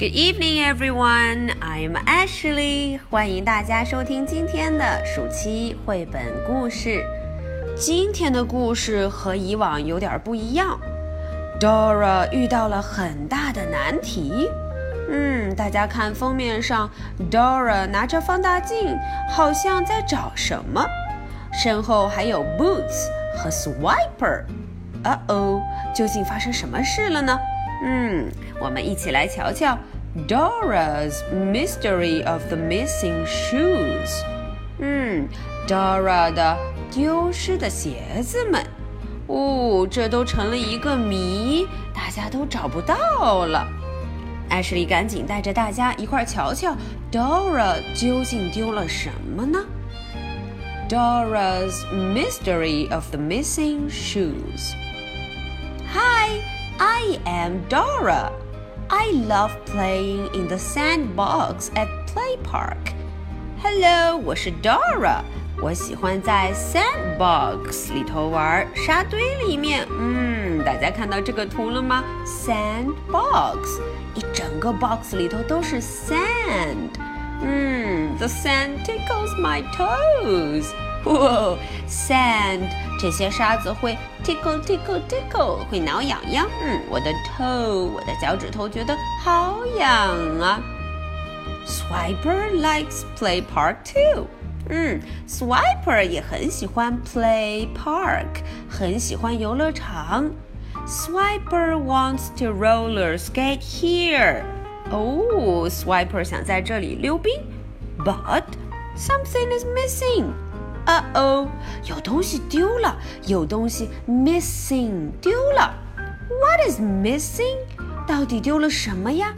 Good evening, everyone. I'm Ashley. 欢迎大家收听今天的暑期绘本故事。今天的故事和以往有点不一样。Dora 遇到了很大的难题。嗯，大家看封面上，Dora 拿着放大镜，好像在找什么。身后还有 Boots 和 Swiper。啊哦，究竟发生什么事了呢？嗯，我们一起来瞧瞧 Dora's Mystery of the Missing Shoes。嗯，Dora 的丢失的鞋子们，哦，这都成了一个谜，大家都找不到了。艾什莉赶紧带着大家一块瞧瞧 Dora 究竟丢了什么呢？Dora's Mystery of the Missing Shoes。Hi。I am Dora. I love playing in the sandbox at Play Park. Hello，我是 Dora。我喜欢在 sandbox 里头玩，沙堆里面。嗯，大家看到这个图了吗？sandbox，一整个 box 里头都是 sand。嗯，the sand tickles my toes。 哇，sand 这些沙子会 tickle tickle tickle 会挠痒痒。嗯，我的 toe 我的脚趾头觉得好痒啊。Swiper likes play park too。嗯，Swiper 也很喜欢 play park，很喜欢游乐场。Swiper wants to roller skate here。哦，Swiper 想在这里溜冰，but something is missing。 uh oh，有东西丢了，有东西 missing 丢了。What is missing？到底丢了什么呀？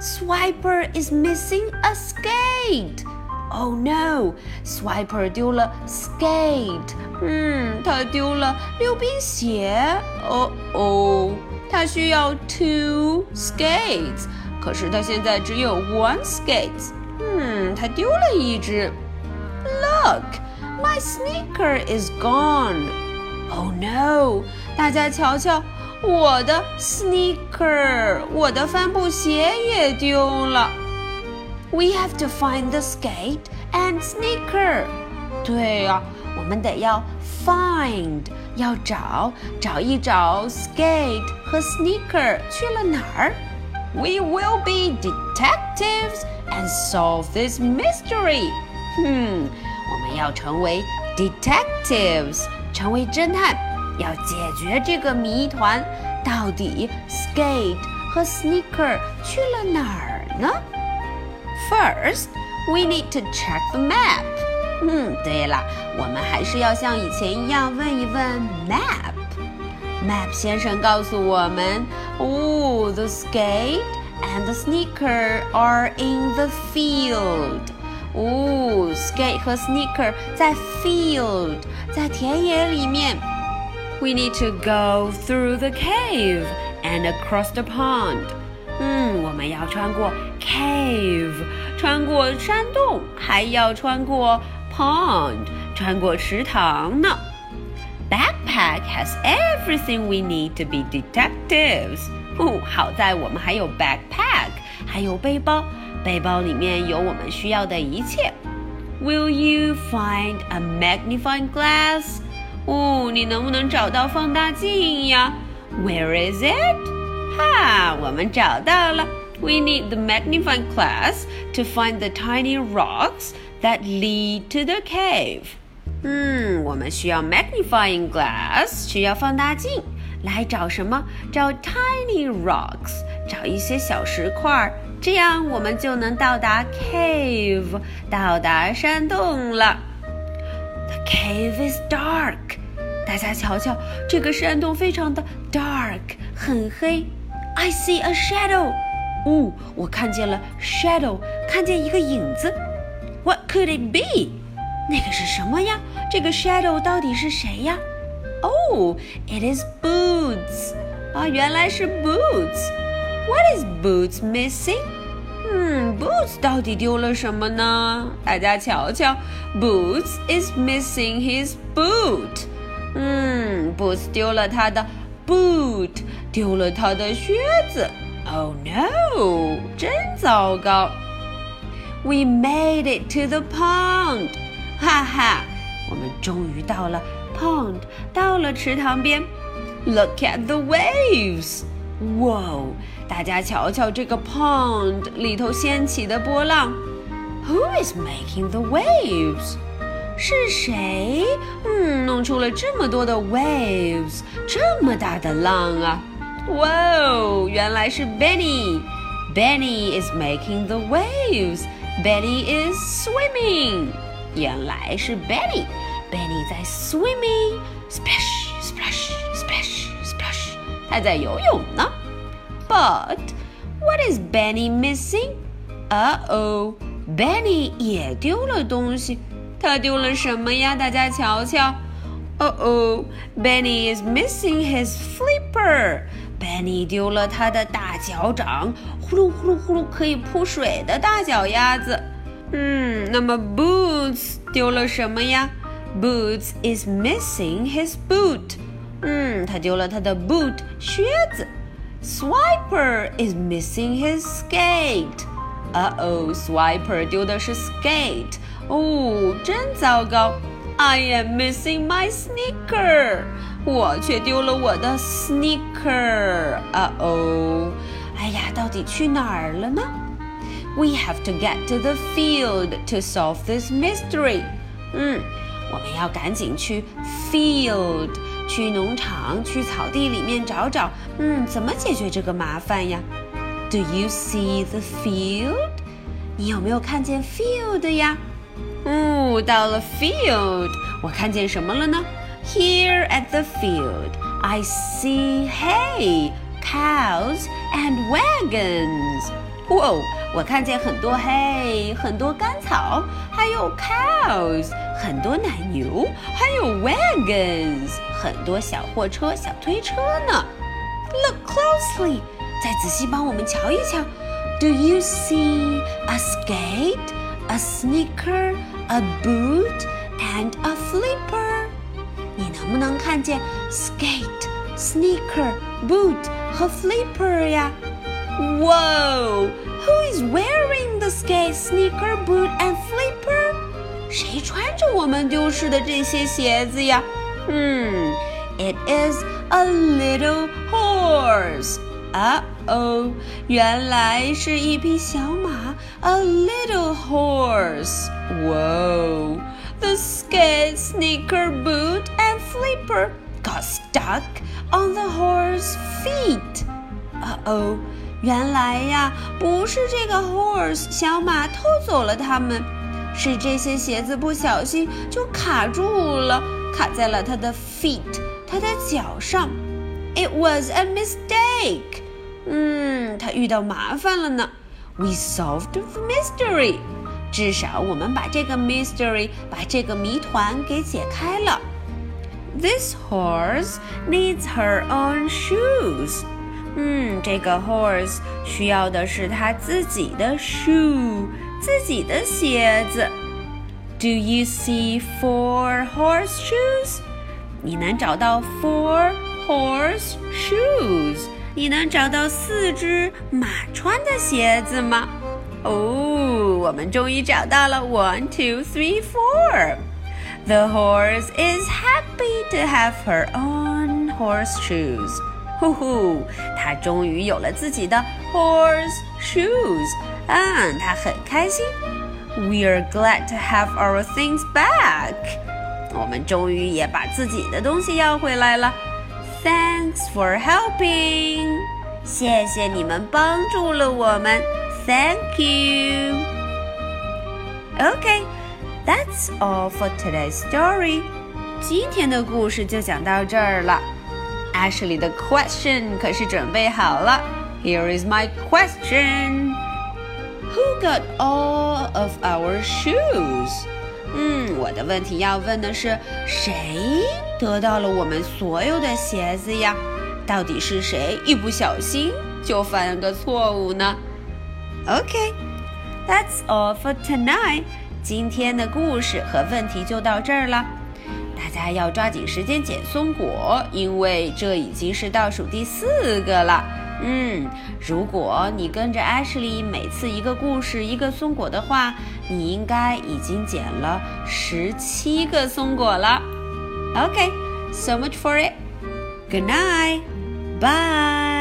Swiper is missing a skate. Oh no! Swiper 丢了 skate. 嗯，他丢了溜冰鞋。哦哦，他需要 two skates，可是他现在只有 one skate。嗯，他丢了一只。Look! My sneaker is gone. Oh no! 大家瞧瞧，我的 sneaker，我的帆布鞋也丢了。We have to find the skate and sneaker. 对呀、啊，我们得要 find，要找，找一找 skate 和 sneaker 去了哪儿。We will be detectives and solve this mystery. 嗯。 我们要成为 detectives，成为侦探，要解决这个谜团，到底 skate 和 sneaker 去了哪儿呢？First, we need to check the map。嗯，对了，我们还是要像以前一样问一问 map。Map 先生告诉我们，哦，the skate and the sneaker are in the field。 哦，skate 和 sneaker 在 field，在田野里面。We need to go through the cave and across the pond。嗯，我们要穿过 cave，穿过山洞，还要穿过 pond，穿过池塘呢。Backpack has everything we need to be detectives。哦，好在我们还有 backpack，还有背包。 背包里面有我们需要的一切。Will you find a magnifying glass？哦，你能不能找到放大镜呀？Where is it？哈，我们找到了。We need the magnifying glass to find the tiny rocks that lead to the cave。嗯，我们需要 magnifying glass，需要放大镜来找什么？找 tiny rocks，找一些小石块儿。 这样我们就能到达 cave，到达山洞了。The cave is dark，大家瞧瞧，这个山洞非常的 dark，很黑。I see a shadow，哦，我看见了 shadow，看见一个影子。What could it be？那个是什么呀？这个 shadow 到底是谁呀？Oh，it is Boots，啊，原来是 Boots。What is Boots missing？嗯，Boots 到底丢了什么呢？大家瞧瞧，Boots is missing his boot。嗯，Boots 丢了他的 boot，丢了他的靴子。 Oh no！真糟糕。We made it to the pond！哈哈，我们终于到了 pond，到了池塘边。Look at the waves！ 哇哦，大家瞧瞧这个 pond 里头掀起的波浪。Who is making the waves？是谁？嗯，弄出了这么多的 waves，这么大的浪啊！哇哦，原来是 Benny。Benny is making the waves. Benny is swimming. 原来是 Benny。Benny 在 swimming. Splash, splash, splash, splash. 他在游泳呢。But what is Benny missing? Uh oh, Benny 也丢了东西。他丢了什么呀？大家瞧瞧。哦哦，Benny is missing his flipper。Benny 丢了他的大脚掌，呼噜呼噜呼噜可以扑水的大脚丫子。嗯，那么 Boots 丢了什么呀？Boots is missing his boot。 嗯，他丢了他的 boot 靴子。Swiper is missing his skate。uh oh, Swiper 丢的是 skate。哦，真糟糕！I am missing my sneaker，我却丢了我的 sneaker。啊哦，哎呀，到底去哪儿了呢？We have to get to the field to solve this mystery。嗯，我们要赶紧去 field， 去农场，去草地里面找找。嗯，怎么解决这个麻烦呀？Do you see the field？你有没有看见 field 呀？哦，到了 field，我看见什么了呢？Here at the field, I see hay, cows, and wagons. 哇， 我看见很多 hay，很多干草，还有 cows，很多奶牛，还有 wagons，很多小货车、小推车呢。Look closely，再仔细帮我们瞧一瞧。Do you see a skate, a sneaker? a boot and a flipper。你能不能看见 skate、sneaker、boot 和 flipper 呀 ？Whoa! Who is wearing the skate, sneaker, boot and flipper？谁穿着我们丢失的这些鞋子呀？嗯，It is a little horse. 啊哦，原来是一匹小马，a little horse。Whoa! The skate, sneaker, boot, and flipper got stuck on the horse's feet. 啊哦， 原来呀，不是这个 horse 小马偷走了它们，是这些鞋子不小心就卡住了，卡在了它的 feet，它的脚上。It was a mistake. 嗯，他遇到麻烦了呢。We solved the mystery，至少我们把这个 mystery，把这个谜团给解开了。This horse needs her own shoes。嗯，这个 horse 需要的是他自己的 shoe，自己的鞋子。Do you see four horse shoes？你能找到 four horse shoes？你能找到四只马穿的鞋子吗？哦，我们终于找到了 one, two, three, four. The horse is happy to have her own horse shoes. 呼呼，它终于有了自己的 horse shoes. 嗯，它很开心。We are glad to have our things back. 我们终于也把自己的东西要回来了。Thanks for helping. 谢谢你们帮助了我们。Thank you. Okay, that's all for today's story. 今天的故事就讲到这儿了。 Ashley 的 question 可是准备好了。Here is my question. Who got all of our shoes? 嗯，我的问题要问的是，谁得到了我们所有的鞋子呀？到底是谁一不小心就犯个错误呢？OK，that's all for tonight。今天的故事和问题就到这儿了。 大家要抓紧时间捡松果，因为这已经是倒数第四个了。嗯，如果你跟着 Ashley 每次一个故事一个松果的话，你应该已经捡了十七个松果了。Okay, so much for it. Good night. Bye.